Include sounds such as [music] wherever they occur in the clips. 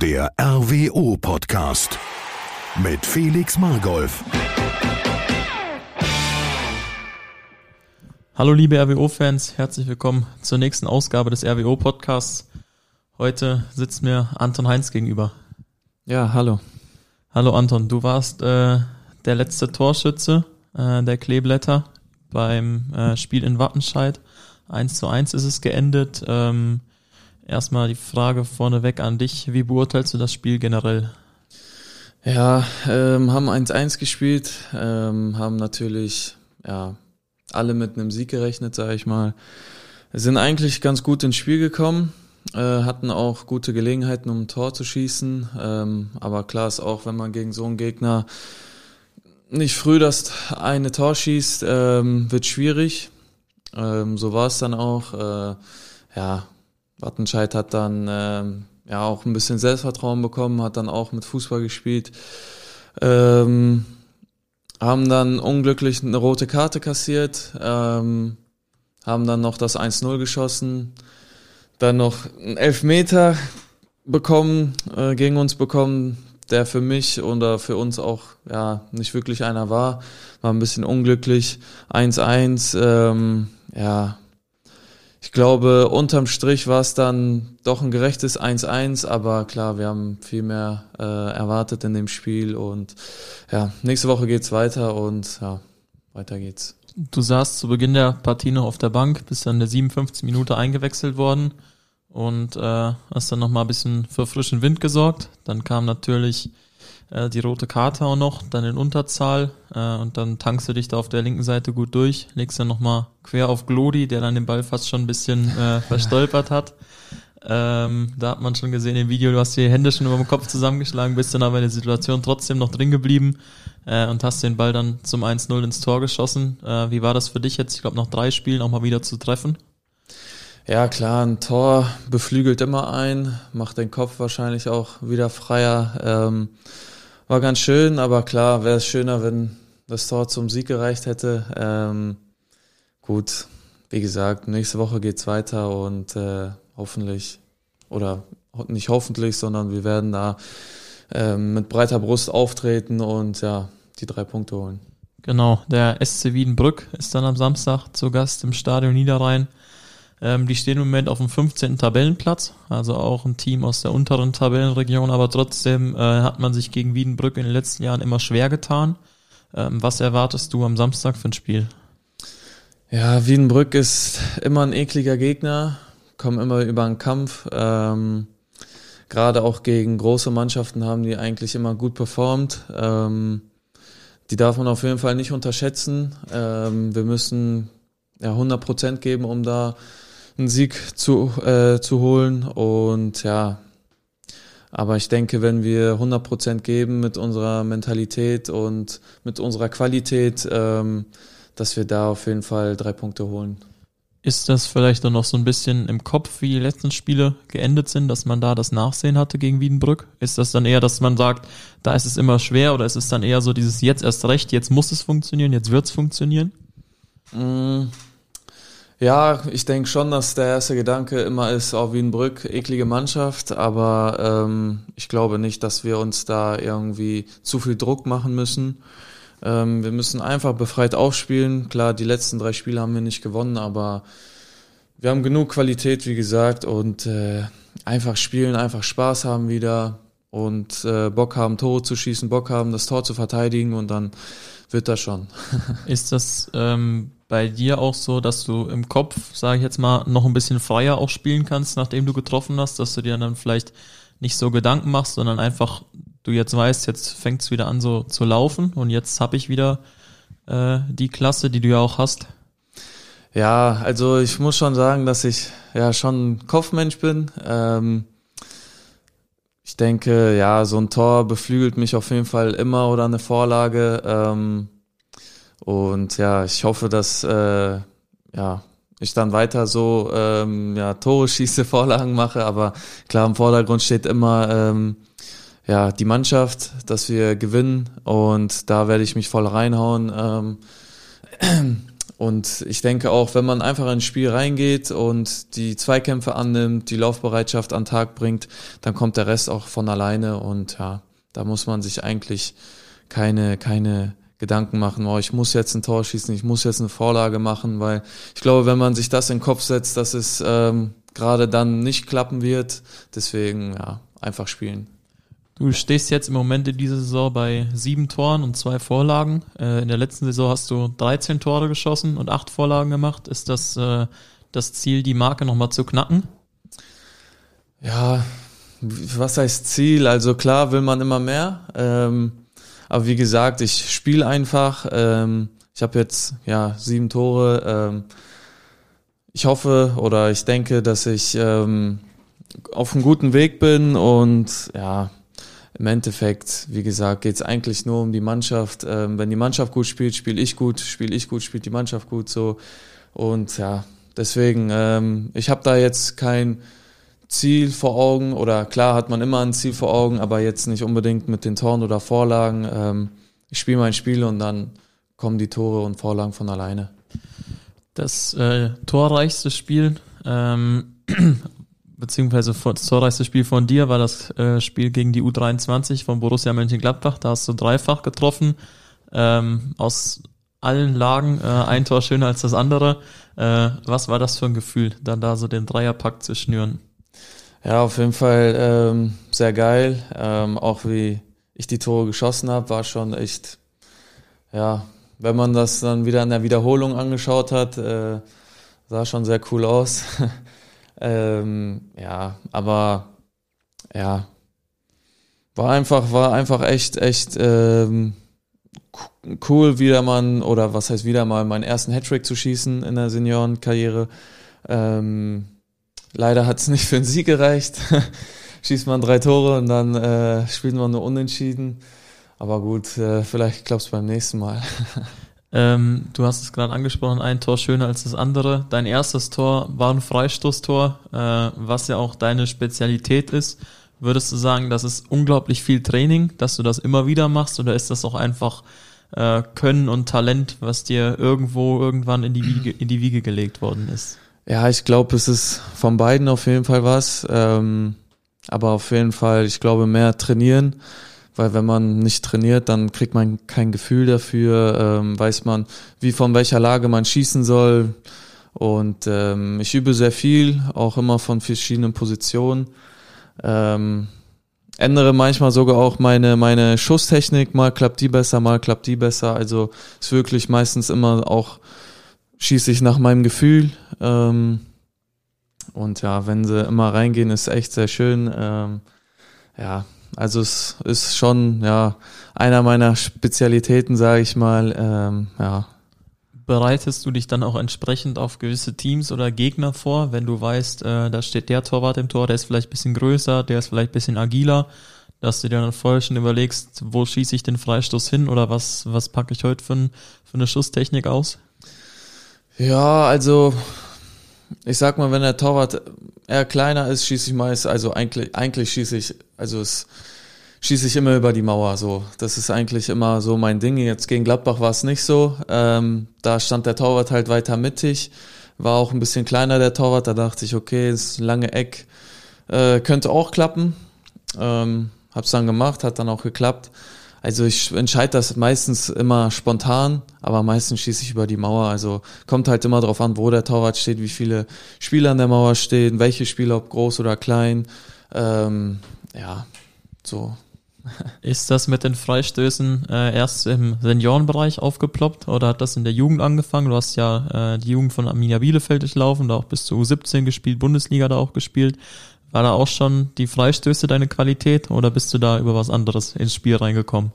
Der RWO-Podcast mit Felix Margolf. Hallo liebe RWO-Fans, herzlich willkommen zur nächsten Ausgabe des RWO-Podcasts. Heute sitzt mir Anton Heinz gegenüber. Ja, hallo. Hallo Anton, du warst äh, der letzte Torschütze äh, der Kleeblätter beim äh, Spiel in Wattenscheid. 1 zu 1 ist es geendet. Ähm, erstmal die Frage vorneweg an dich. Wie beurteilst du das Spiel generell? Ja, ähm, haben 1-1 gespielt, ähm, haben natürlich ja alle mit einem Sieg gerechnet, sage ich mal. Sind eigentlich ganz gut ins Spiel gekommen, äh, hatten auch gute Gelegenheiten, um ein Tor zu schießen. Ähm, aber klar ist auch, wenn man gegen so einen Gegner nicht früh das eine Tor schießt, ähm, wird schwierig. Ähm, so war es dann auch. Äh, ja, Wattenscheid hat dann ähm, ja auch ein bisschen Selbstvertrauen bekommen, hat dann auch mit Fußball gespielt. Ähm, haben dann unglücklich eine rote Karte kassiert, ähm, haben dann noch das 1-0 geschossen, dann noch einen Elfmeter bekommen, äh, gegen uns bekommen, der für mich oder für uns auch ja nicht wirklich einer war. War ein bisschen unglücklich. 1-1, ähm, ja, ich glaube, unterm Strich war es dann doch ein gerechtes 1-1, aber klar, wir haben viel mehr äh, erwartet in dem Spiel und ja, nächste Woche geht's weiter und ja, weiter geht's. Du saßt zu Beginn der Partie noch auf der Bank, bist dann in der 57 Minute eingewechselt worden und äh, hast dann nochmal ein bisschen für frischen Wind gesorgt. Dann kam natürlich äh, die rote Karte auch noch, dann in Unterzahl äh, und dann tankst du dich da auf der linken Seite gut durch, legst dann nochmal quer auf Glodi, der dann den Ball fast schon ein bisschen äh, [laughs] verstolpert hat. Ähm, da hat man schon gesehen im Video, du hast die Hände schon über dem Kopf zusammengeschlagen, bist dann aber in der Situation trotzdem noch drin geblieben äh, und hast den Ball dann zum 1-0 ins Tor geschossen. Äh, wie war das für dich jetzt, ich glaube, nach drei Spielen auch mal wieder zu treffen? Ja, klar, ein Tor beflügelt immer ein, macht den Kopf wahrscheinlich auch wieder freier. Ähm, war ganz schön, aber klar, wäre es schöner, wenn das Tor zum Sieg gereicht hätte. Ähm, gut, wie gesagt, nächste Woche geht's weiter und äh, hoffentlich, oder nicht hoffentlich, sondern wir werden da ähm, mit breiter Brust auftreten und ja, die drei Punkte holen. Genau, der SC Wiedenbrück ist dann am Samstag zu Gast im Stadion Niederrhein. Ähm, die stehen im Moment auf dem 15. Tabellenplatz, also auch ein Team aus der unteren Tabellenregion, aber trotzdem äh, hat man sich gegen Wiedenbrück in den letzten Jahren immer schwer getan. Ähm, was erwartest du am Samstag für ein Spiel? Ja, Wiedenbrück ist immer ein ekliger Gegner, kommen immer über einen Kampf. Ähm, Gerade auch gegen große Mannschaften haben die eigentlich immer gut performt. Ähm, die darf man auf jeden Fall nicht unterschätzen. Ähm, wir müssen ja, 100 Prozent geben, um da einen Sieg zu, äh, zu holen. Und ja, aber ich denke, wenn wir 100 Prozent geben mit unserer Mentalität und mit unserer Qualität, ähm, dass wir da auf jeden Fall drei Punkte holen. Ist das vielleicht dann noch so ein bisschen im Kopf, wie die letzten Spiele geendet sind, dass man da das Nachsehen hatte gegen Wiedenbrück? Ist das dann eher, dass man sagt, da ist es immer schwer oder ist es dann eher so dieses jetzt erst recht, jetzt muss es funktionieren, jetzt wird es funktionieren? Mm. Ja, ich denke schon, dass der erste Gedanke immer ist, auch Wienbrück, eklige Mannschaft, aber ähm, ich glaube nicht, dass wir uns da irgendwie zu viel Druck machen müssen. Ähm, wir müssen einfach befreit aufspielen. Klar, die letzten drei Spiele haben wir nicht gewonnen, aber wir haben genug Qualität, wie gesagt, und äh, einfach spielen, einfach Spaß haben wieder und äh, Bock haben, Tore zu schießen, Bock haben, das Tor zu verteidigen und dann wird das schon. [laughs] Ist das ähm, bei dir auch so, dass du im Kopf, sage ich jetzt mal, noch ein bisschen freier auch spielen kannst, nachdem du getroffen hast, dass du dir dann vielleicht nicht so Gedanken machst, sondern einfach du jetzt weißt, jetzt fängt es wieder an so zu laufen und jetzt habe ich wieder äh, die Klasse, die du ja auch hast. Ja, also ich muss schon sagen, dass ich ja schon ein Kopfmensch bin. Ähm, ich denke, ja, so ein Tor beflügelt mich auf jeden Fall immer oder eine Vorlage. Ähm, und ja, ich hoffe, dass äh, ja, ich dann weiter so ähm, ja, Tore schieße, [laughs] Vorlagen mache. Aber klar, im Vordergrund steht immer ähm, ja, die Mannschaft, dass wir gewinnen. Und da werde ich mich voll reinhauen. Ähm, [clears throat] und ich denke auch, wenn man einfach ins Spiel reingeht und die Zweikämpfe annimmt, die Laufbereitschaft an Tag bringt, dann kommt der Rest auch von alleine und ja, da muss man sich eigentlich keine, keine Gedanken machen, oh, ich muss jetzt ein Tor schießen, ich muss jetzt eine Vorlage machen, weil ich glaube, wenn man sich das in den Kopf setzt, dass es ähm, gerade dann nicht klappen wird, deswegen ja, einfach spielen. Du stehst jetzt im Moment in dieser Saison bei sieben Toren und zwei Vorlagen. Äh, in der letzten Saison hast du 13 Tore geschossen und acht Vorlagen gemacht. Ist das äh, das Ziel, die Marke nochmal zu knacken? Ja, was heißt Ziel? Also klar will man immer mehr. Ähm, aber wie gesagt, ich spiele einfach. Ähm, ich habe jetzt ja sieben Tore. Ähm, ich hoffe oder ich denke, dass ich ähm, auf einem guten Weg bin und ja, im Endeffekt, wie gesagt, geht es eigentlich nur um die Mannschaft. Ähm, wenn die Mannschaft gut spielt, spiele ich gut, spiele ich gut, spielt die Mannschaft gut so. Und ja, deswegen, ähm, ich habe da jetzt kein Ziel vor Augen oder klar hat man immer ein Ziel vor Augen, aber jetzt nicht unbedingt mit den Toren oder Vorlagen. Ähm, ich spiele mein Spiel und dann kommen die Tore und Vorlagen von alleine. Das äh, torreichste Spiel, ähm, [clears throat] beziehungsweise das torreichste Spiel von dir war das äh, Spiel gegen die U23 von Borussia Mönchengladbach. Da hast du dreifach getroffen. Ähm, aus allen Lagen äh, ein Tor schöner als das andere. Äh, was war das für ein Gefühl, dann da so den Dreierpack zu schnüren? Ja, auf jeden Fall ähm, sehr geil. Ähm, auch wie ich die Tore geschossen habe, war schon echt, ja, wenn man das dann wieder in der Wiederholung angeschaut hat, äh, sah schon sehr cool aus. [laughs] ähm, ja, aber ja, war einfach, war einfach echt, echt ähm, cool, wieder mal, oder was heißt wieder mal, meinen ersten Hattrick zu schießen in der Seniorenkarriere. Ähm, Leider hat es nicht für einen Sieg gereicht. [laughs] Schießt man drei Tore und dann äh, spielt man nur unentschieden. Aber gut, äh, vielleicht klappt es beim nächsten Mal. [laughs] ähm, du hast es gerade angesprochen, ein Tor schöner als das andere. Dein erstes Tor war ein Freistoßtor, äh, was ja auch deine Spezialität ist. Würdest du sagen, das ist unglaublich viel Training, dass du das immer wieder machst, oder ist das auch einfach äh, Können und Talent, was dir irgendwo irgendwann in die Wiege, in die Wiege gelegt worden ist? Ja, ich glaube, es ist von beiden auf jeden Fall was. Ähm, aber auf jeden Fall, ich glaube, mehr trainieren. Weil wenn man nicht trainiert, dann kriegt man kein Gefühl dafür, ähm, weiß man, wie von welcher Lage man schießen soll. Und ähm, ich übe sehr viel, auch immer von verschiedenen Positionen. Ähm, ändere manchmal sogar auch meine, meine Schusstechnik, mal klappt die besser, mal klappt die besser. Also ist wirklich meistens immer auch schieße ich nach meinem Gefühl. Ähm, und ja, wenn sie immer reingehen, ist echt sehr schön. Ähm, ja, also es ist schon ja einer meiner Spezialitäten, sage ich mal. Ähm, ja. Bereitest du dich dann auch entsprechend auf gewisse Teams oder Gegner vor, wenn du weißt, äh, da steht der Torwart im Tor, der ist vielleicht bisschen größer, der ist vielleicht bisschen agiler, dass du dir dann vorher schon überlegst, wo schieße ich den Freistoß hin oder was, was packe ich heute für, ein, für eine Schusstechnik aus? Ja, also ich sag mal, wenn der Torwart eher kleiner ist, schieße ich meist, also eigentlich, eigentlich schieße ich, also es schieße ich immer über die Mauer. So, das ist eigentlich immer so mein Ding. Jetzt gegen Gladbach war es nicht so. Ähm, da stand der Torwart halt weiter mittig, war auch ein bisschen kleiner der Torwart. Da dachte ich, okay, das lange Eck äh, könnte auch klappen. Ähm, hab's dann gemacht, hat dann auch geklappt. Also ich entscheide das meistens immer spontan, aber meistens schieße ich über die Mauer. Also kommt halt immer darauf an, wo der Torwart steht, wie viele Spieler an der Mauer stehen, welche Spieler, ob groß oder klein. Ähm, ja, so. [laughs] Ist das mit den Freistößen äh, erst im Seniorenbereich aufgeploppt oder hat das in der Jugend angefangen? Du hast ja äh, die Jugend von Arminia Bielefeld durchlaufen, da auch bis zu U17 gespielt, Bundesliga da auch gespielt. War da auch schon die Freistöße deine Qualität oder bist du da über was anderes ins Spiel reingekommen?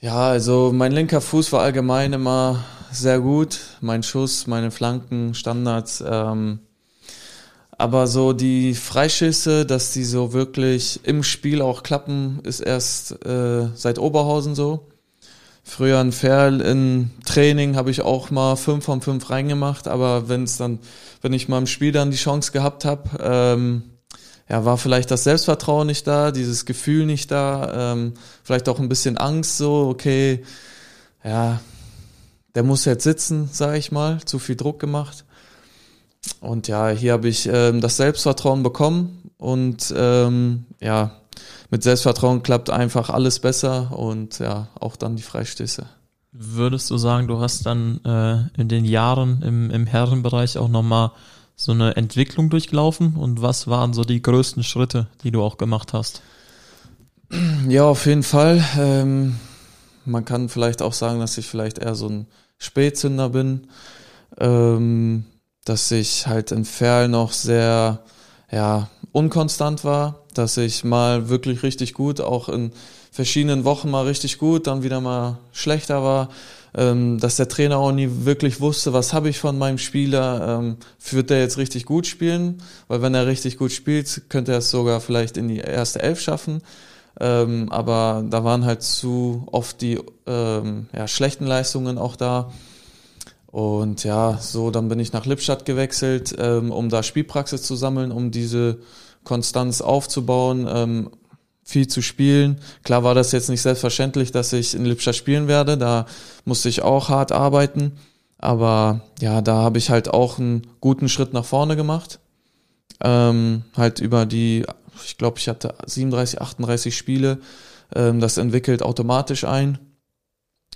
Ja, also mein linker Fuß war allgemein immer sehr gut. Mein Schuss, meine Flanken, Standards. Ähm, aber so die Freischüsse, dass die so wirklich im Spiel auch klappen, ist erst äh, seit Oberhausen so. Früher ein Ferl in Training habe ich auch mal fünf von fünf reingemacht, aber wenn es dann, wenn ich mal im Spiel dann die Chance gehabt habe, ähm, ja, war vielleicht das Selbstvertrauen nicht da, dieses Gefühl nicht da, ähm, vielleicht auch ein bisschen Angst, so, okay, ja, der muss jetzt sitzen, sage ich mal, zu viel Druck gemacht. Und ja, hier habe ich ähm, das Selbstvertrauen bekommen und ähm, ja, mit Selbstvertrauen klappt einfach alles besser und ja, auch dann die Freistöße. Würdest du sagen, du hast dann äh, in den Jahren im, im Herrenbereich auch nochmal so eine Entwicklung durchlaufen und was waren so die größten Schritte, die du auch gemacht hast? Ja, auf jeden Fall. Ähm, man kann vielleicht auch sagen, dass ich vielleicht eher so ein Spätzünder bin, ähm, dass ich halt in Ferl noch sehr ja, unkonstant war, dass ich mal wirklich richtig gut, auch in verschiedenen Wochen mal richtig gut, dann wieder mal schlechter war, ähm, dass der Trainer auch nie wirklich wusste, was habe ich von meinem Spieler, ähm, wird der jetzt richtig gut spielen, weil wenn er richtig gut spielt, könnte er es sogar vielleicht in die erste Elf schaffen. Ähm, aber da waren halt zu oft die ja, schlechten Leistungen auch da. Und ja, so dann bin ich nach Lippstadt gewechselt, um da Spielpraxis zu sammeln, um diese Konstanz aufzubauen, ähm, viel zu spielen. Klar war das jetzt nicht selbstverständlich, dass ich in Lippstadt spielen werde. Da musste ich auch hart arbeiten. Aber ja, da habe ich halt auch einen guten Schritt nach vorne gemacht. Ähm, halt über die, ich glaube, ich hatte 37, 38 Spiele. Ähm, das entwickelt automatisch ein.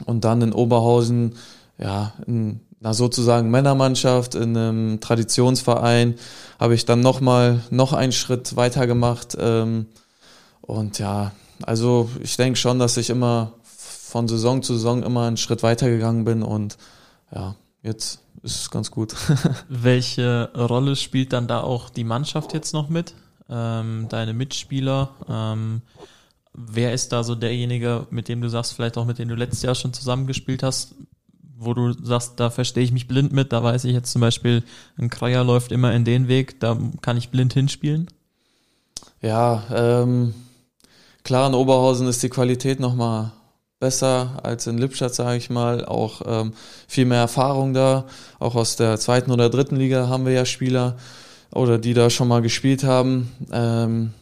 Und dann in Oberhausen, ja, in einer sozusagen Männermannschaft, in einem Traditionsverein, habe ich dann nochmal noch einen Schritt weiter gemacht. Ähm, und ja, also ich denke schon, dass ich immer von Saison zu Saison immer einen Schritt weiter gegangen bin und ja, jetzt ist es ganz gut. [laughs] Welche Rolle spielt dann da auch die Mannschaft jetzt noch mit? Ähm, deine Mitspieler? Ähm, wer ist da so derjenige, mit dem du sagst, vielleicht auch mit dem du letztes Jahr schon zusammengespielt hast, wo du sagst, da verstehe ich mich blind mit, da weiß ich jetzt zum Beispiel, ein Kreier läuft immer in den Weg, da kann ich blind hinspielen? Ja, ähm, Klar, in Oberhausen ist die Qualität nochmal besser als in Lippstadt, sage ich mal. Auch ähm, viel mehr Erfahrung da. Auch aus der zweiten oder dritten Liga haben wir ja Spieler oder die da schon mal gespielt haben. Ähm,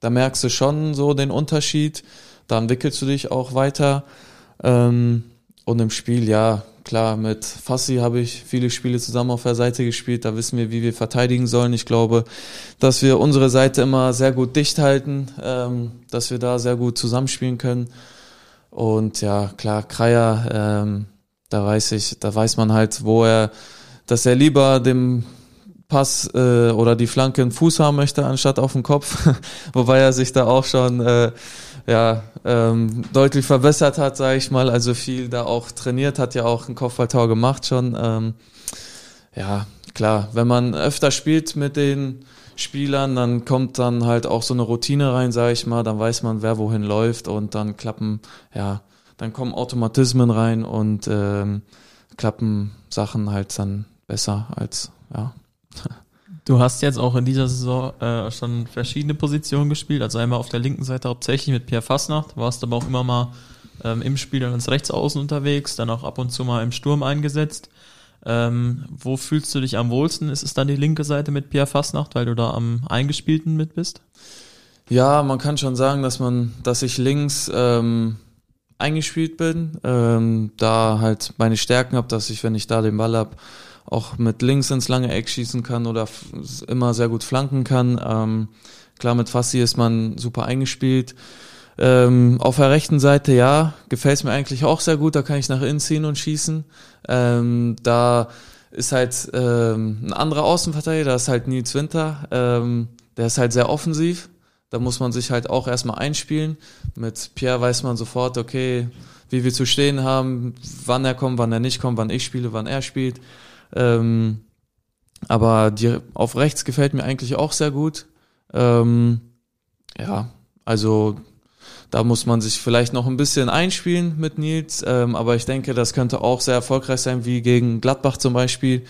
da merkst du schon so den Unterschied. Da entwickelst du dich auch weiter. Ähm, und im Spiel, ja, klar, mit Fassi habe ich viele Spiele zusammen auf der Seite gespielt. Da wissen wir, wie wir verteidigen sollen. Ich glaube, dass wir unsere Seite immer sehr gut dicht halten, ähm, dass wir da sehr gut zusammenspielen können. Und ja, klar, Kreier, ähm, da weiß ich, da weiß man halt, wo er, dass er lieber dem Pass äh, oder die Flanke einen Fuß haben möchte, anstatt auf dem Kopf. [laughs] Wobei er sich da auch schon äh, ja, ähm, deutlich verbessert hat, sage ich mal. Also viel da auch trainiert, hat ja auch ein Kopfballtor gemacht schon. Ähm, ja, klar, wenn man öfter spielt mit den Spielern, dann kommt dann halt auch so eine Routine rein, sage ich mal. Dann weiß man, wer wohin läuft und dann klappen, ja, dann kommen Automatismen rein und ähm, klappen Sachen halt dann besser als, ja. [laughs] Du hast jetzt auch in dieser Saison äh, schon verschiedene Positionen gespielt, also einmal auf der linken Seite hauptsächlich mit Pierre Fassnacht, warst aber auch immer mal ähm, im Spiel dann als Rechtsaußen unterwegs, dann auch ab und zu mal im Sturm eingesetzt. Ähm, wo fühlst du dich am wohlsten? Ist es dann die linke Seite mit Pierre Fassnacht, weil du da am Eingespielten mit bist? Ja, man kann schon sagen, dass man, dass ich links ähm, eingespielt bin, ähm, da halt meine Stärken habe, dass ich, wenn ich da den Ball hab, auch mit links ins lange Eck schießen kann oder immer sehr gut flanken kann. Ähm, klar, mit Fassi ist man super eingespielt. Ähm, auf der rechten Seite, ja, gefällt es mir eigentlich auch sehr gut. Da kann ich nach innen ziehen und schießen. Ähm, da ist halt ähm, ein anderer Außenverteidiger, da ist halt Nils Winter. Ähm, der ist halt sehr offensiv. Da muss man sich halt auch erstmal einspielen. Mit Pierre weiß man sofort, okay, wie wir zu stehen haben, wann er kommt, wann er nicht kommt, wann ich spiele, wann er spielt. Ähm, aber die auf rechts gefällt mir eigentlich auch sehr gut. Ähm, ja, also da muss man sich vielleicht noch ein bisschen einspielen mit Nils, ähm, aber ich denke, das könnte auch sehr erfolgreich sein, wie gegen Gladbach zum Beispiel.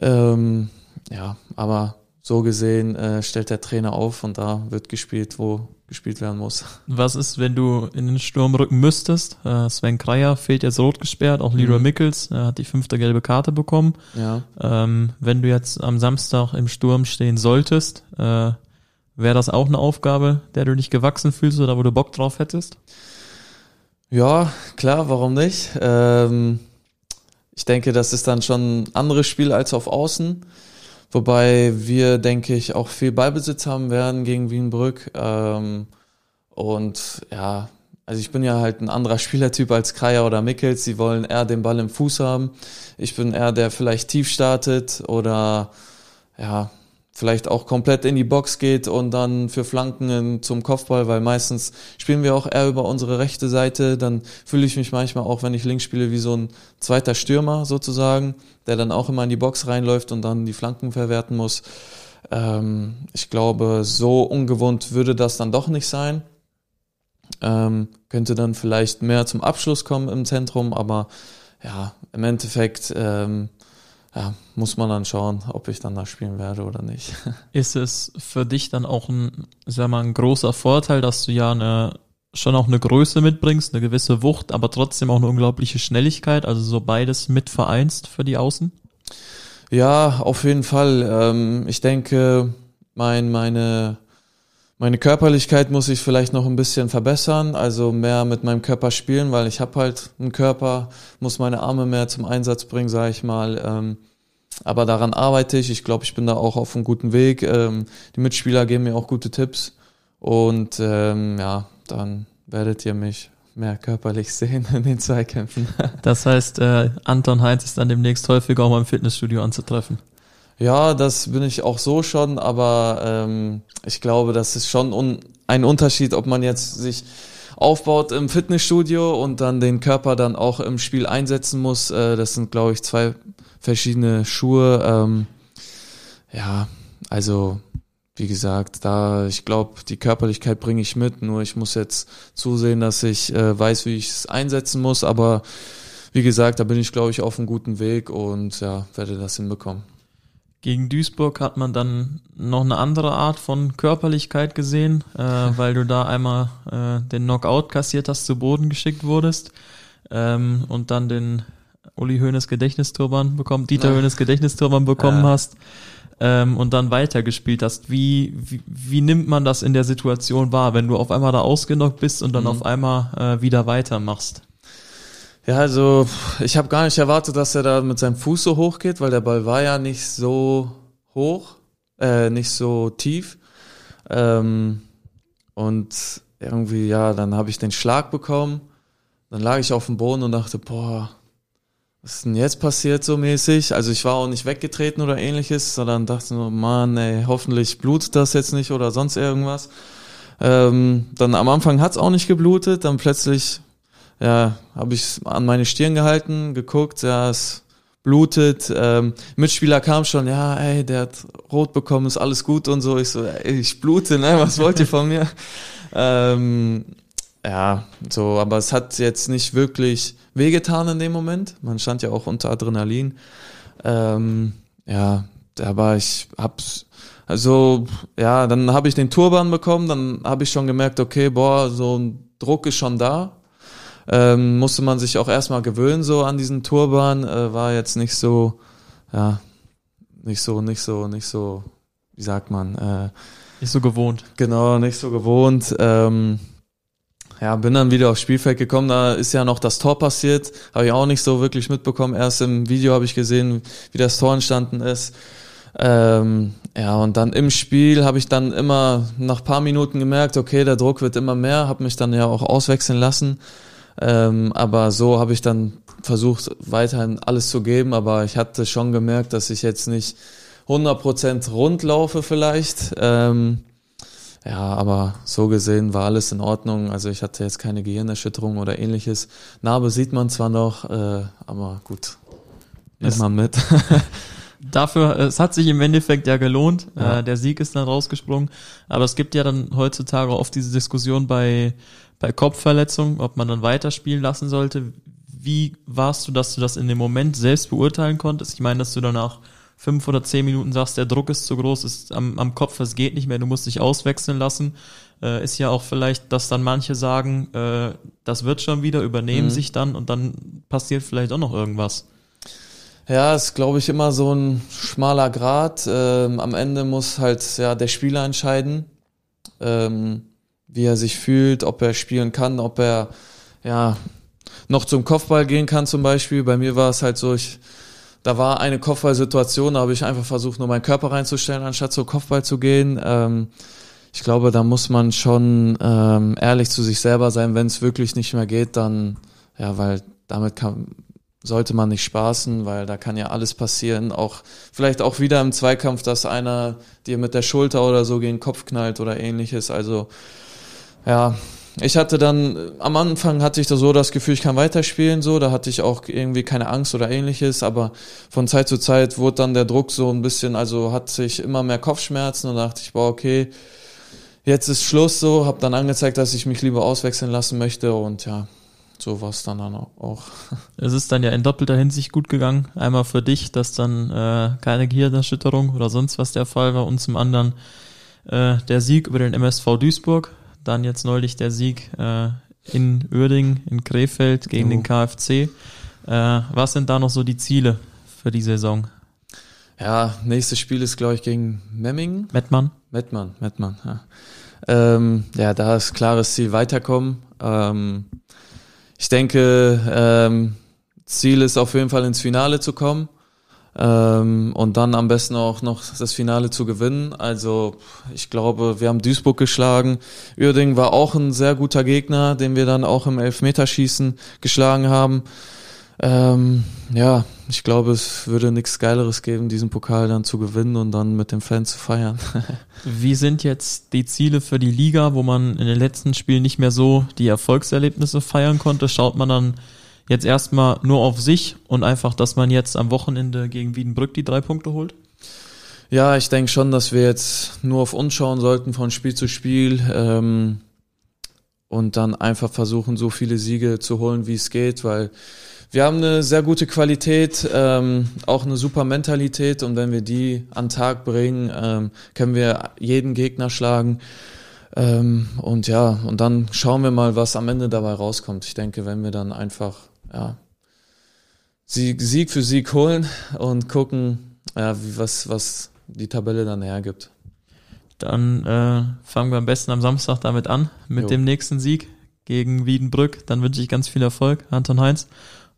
Ähm, ja, aber so gesehen äh, stellt der Trainer auf und da wird gespielt, wo gespielt werden muss. Was ist, wenn du in den Sturm rücken müsstest? Äh, Sven Kreier fehlt jetzt rot gesperrt, auch Leroy mhm. Mickels äh, hat die fünfte gelbe Karte bekommen. Ja. Ähm, wenn du jetzt am Samstag im Sturm stehen solltest, äh, wäre das auch eine Aufgabe, der du dich gewachsen fühlst oder wo du Bock drauf hättest? Ja, klar, warum nicht? Ähm, ich denke, das ist dann schon ein anderes Spiel als auf Außen. Wobei wir, denke ich, auch viel Ballbesitz haben werden gegen Wienbrück. Ähm, und ja, also ich bin ja halt ein anderer Spielertyp als Kreier oder Mickels. Sie wollen eher den Ball im Fuß haben. Ich bin eher der vielleicht tief startet oder ja, vielleicht auch komplett in die Box geht und dann für Flanken zum Kopfball, weil meistens spielen wir auch eher über unsere rechte Seite. Dann fühle ich mich manchmal auch, wenn ich links spiele, wie so ein zweiter Stürmer sozusagen, der dann auch immer in die Box reinläuft und dann die Flanken verwerten muss. Ähm, ich glaube, so ungewohnt würde das dann doch nicht sein. Ähm, könnte dann vielleicht mehr zum Abschluss kommen im Zentrum, aber ja, im Endeffekt ähm, ja, muss man dann schauen, ob ich dann da spielen werde oder nicht. [laughs] Ist es für dich dann auch ein, sag mal, ein großer Vorteil, dass du ja eine, schon auch eine Größe mitbringst, eine gewisse Wucht, aber trotzdem auch eine unglaubliche Schnelligkeit, also so beides mit vereinst für die Außen? Ja, auf jeden Fall. Ähm, ich denke, mein, meine, meine Körperlichkeit muss ich vielleicht noch ein bisschen verbessern, also mehr mit meinem Körper spielen, weil ich habe halt einen Körper, muss meine Arme mehr zum Einsatz bringen, sage ich mal. Ähm, aber daran arbeite ich. Ich glaube, ich bin da auch auf einem guten Weg. Ähm, die Mitspieler geben mir auch gute Tipps und ähm, ja, dann werdet ihr mich mehr körperlich [laughs] sehen in den Zweikämpfen. Das heißt, äh, Anton Heinz ist dann demnächst häufiger auch mal im Fitnessstudio anzutreffen. Ja, das bin ich auch so schon, aber ähm, ich glaube, das ist schon un ein Unterschied, ob man jetzt sich aufbaut im Fitnessstudio und dann den Körper dann auch im Spiel einsetzen muss. Äh, das sind, glaube ich, zwei verschiedene Schuhe. Ähm, ja, also wie gesagt, da ich glaube, die Körperlichkeit bringe ich mit, nur ich muss jetzt zusehen, dass ich äh, weiß, wie ich es einsetzen muss, aber wie gesagt, da bin ich, glaube ich, auf einem guten Weg und ja, werde das hinbekommen. Gegen Duisburg hat man dann noch eine andere Art von Körperlichkeit gesehen, äh, [laughs] weil du da einmal äh, den Knockout kassiert hast, zu Boden geschickt wurdest ähm, und dann den Uli Hoeneß Gedächtnisturban bekommen, Dieter Hoeneß Gedächtnisturban bekommen ja. hast ähm, und dann weitergespielt hast. Wie, wie, wie nimmt man das in der Situation wahr, wenn du auf einmal da ausgenockt bist und dann mhm. auf einmal äh, wieder weitermachst? Ja, also ich habe gar nicht erwartet, dass er da mit seinem Fuß so hoch geht, weil der Ball war ja nicht so hoch, äh, nicht so tief. Ähm, und irgendwie, ja, dann habe ich den Schlag bekommen. Dann lag ich auf dem Boden und dachte, boah, was ist denn jetzt passiert so mäßig? Also ich war auch nicht weggetreten oder ähnliches, sondern dachte nur, Mann, ey, hoffentlich blutet das jetzt nicht oder sonst irgendwas. Ähm, dann am Anfang hat's auch nicht geblutet, dann plötzlich ja, habe ich an meine Stirn gehalten, geguckt, ja, es blutet. Ähm, Mitspieler kam schon, ja, ey, der hat rot bekommen, ist alles gut und so. Ich so, ey, ich blute, ne, was wollt ihr von mir? [laughs] ähm, ja, so, aber es hat jetzt nicht wirklich wehgetan in dem Moment. Man stand ja auch unter Adrenalin. Ähm, ja, aber ich hab's, also, ja, dann habe ich den Turban bekommen, dann habe ich schon gemerkt, okay, boah, so ein Druck ist schon da ähm, musste man sich auch erstmal gewöhnen so an diesen Turban, äh, war jetzt nicht so, ja, nicht so, nicht so, nicht so, wie sagt man, äh, nicht so gewohnt. Genau, nicht so gewohnt. Ähm, ja, bin dann wieder aufs Spielfeld gekommen, da ist ja noch das Tor passiert, habe ich auch nicht so wirklich mitbekommen. Erst im Video habe ich gesehen, wie das Tor entstanden ist. Ähm, ja, und dann im Spiel habe ich dann immer nach paar Minuten gemerkt, okay, der Druck wird immer mehr, habe mich dann ja auch auswechseln lassen. Ähm, aber so habe ich dann versucht, weiterhin alles zu geben. Aber ich hatte schon gemerkt, dass ich jetzt nicht 100% rund laufe vielleicht. Ähm, ja, aber so gesehen war alles in Ordnung. Also ich hatte jetzt keine Gehirnerschütterung oder ähnliches. Narbe sieht man zwar noch, äh, aber gut, nimmt man mit. [laughs] Dafür, es hat sich im Endeffekt ja gelohnt. Ja. Äh, der Sieg ist dann rausgesprungen. Aber es gibt ja dann heutzutage oft diese Diskussion bei bei Kopfverletzung, ob man dann weiterspielen lassen sollte. Wie warst du, dass du das in dem Moment selbst beurteilen konntest? Ich meine, dass du danach fünf oder zehn Minuten sagst, der Druck ist zu groß, ist am, am Kopf, es geht nicht mehr, du musst dich auswechseln lassen. Äh, ist ja auch vielleicht, dass dann manche sagen, äh, das wird schon wieder, übernehmen mhm. sich dann und dann passiert vielleicht auch noch irgendwas. Ja, ist, glaube ich, immer so ein schmaler Grad. Ähm, am Ende muss halt ja der Spieler entscheiden. Ähm, wie er sich fühlt, ob er spielen kann, ob er ja noch zum Kopfball gehen kann zum Beispiel. Bei mir war es halt so, ich, da war eine Kopfballsituation, da habe ich einfach versucht, nur meinen Körper reinzustellen, anstatt zum Kopfball zu gehen. Ähm, ich glaube, da muss man schon ähm, ehrlich zu sich selber sein, wenn es wirklich nicht mehr geht, dann, ja, weil damit kann, sollte man nicht spaßen, weil da kann ja alles passieren. Auch vielleicht auch wieder im Zweikampf, dass einer dir mit der Schulter oder so gegen den Kopf knallt oder ähnliches. Also ja, ich hatte dann, am Anfang hatte ich da so das Gefühl, ich kann weiterspielen, so, da hatte ich auch irgendwie keine Angst oder ähnliches, aber von Zeit zu Zeit wurde dann der Druck so ein bisschen, also hatte ich immer mehr Kopfschmerzen. Und dachte ich, boah, okay, jetzt ist Schluss so, habe dann angezeigt, dass ich mich lieber auswechseln lassen möchte. Und ja, so war es dann, dann auch. [laughs] Es ist dann ja in doppelter Hinsicht gut gegangen. Einmal für dich, dass dann äh, keine Gehirnerschütterung oder sonst was der Fall war und zum anderen äh, der Sieg über den MSV Duisburg, dann jetzt neulich der Sieg äh, in Uerding, in Krefeld gegen oh. den KfC. Äh, was sind da noch so die Ziele für die Saison? Ja, nächstes Spiel ist, glaube ich, gegen Memmingen. Mettmann. Mettmann, Mettmann, ja. Ähm, ja, da ist klares Ziel weiterkommen. Ähm, ich denke, ähm, Ziel ist auf jeden Fall ins Finale zu kommen. Ähm, und dann am besten auch noch das Finale zu gewinnen. Also ich glaube, wir haben Duisburg geschlagen. Uerding war auch ein sehr guter Gegner, den wir dann auch im Elfmeterschießen geschlagen haben. Ähm, ja, ich glaube, es würde nichts Geileres geben, diesen Pokal dann zu gewinnen und dann mit den Fans zu feiern. [laughs] Wie sind jetzt die Ziele für die Liga, wo man in den letzten Spielen nicht mehr so die Erfolgserlebnisse feiern konnte? Schaut man dann jetzt erstmal nur auf sich und einfach, dass man jetzt am Wochenende gegen Wiedenbrück die drei Punkte holt? Ja, ich denke schon, dass wir jetzt nur auf uns schauen sollten von Spiel zu Spiel ähm, und dann einfach versuchen, so viele Siege zu holen, wie es geht, weil wir haben eine sehr gute Qualität, ähm, auch eine super Mentalität und wenn wir die an Tag bringen, ähm, können wir jeden Gegner schlagen. Ähm, und ja, und dann schauen wir mal, was am Ende dabei rauskommt. Ich denke, wenn wir dann einfach ja, Sieg, Sieg für Sieg holen und gucken, ja, wie, was, was die Tabelle dann hergibt. Dann äh, fangen wir am besten am Samstag damit an, mit jo. dem nächsten Sieg gegen Wiedenbrück. Dann wünsche ich ganz viel Erfolg, Anton Heinz.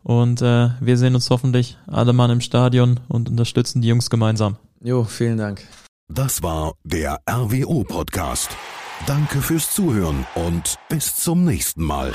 Und äh, wir sehen uns hoffentlich alle mal im Stadion und unterstützen die Jungs gemeinsam. Jo, vielen Dank. Das war der RWO Podcast. Danke fürs Zuhören und bis zum nächsten Mal.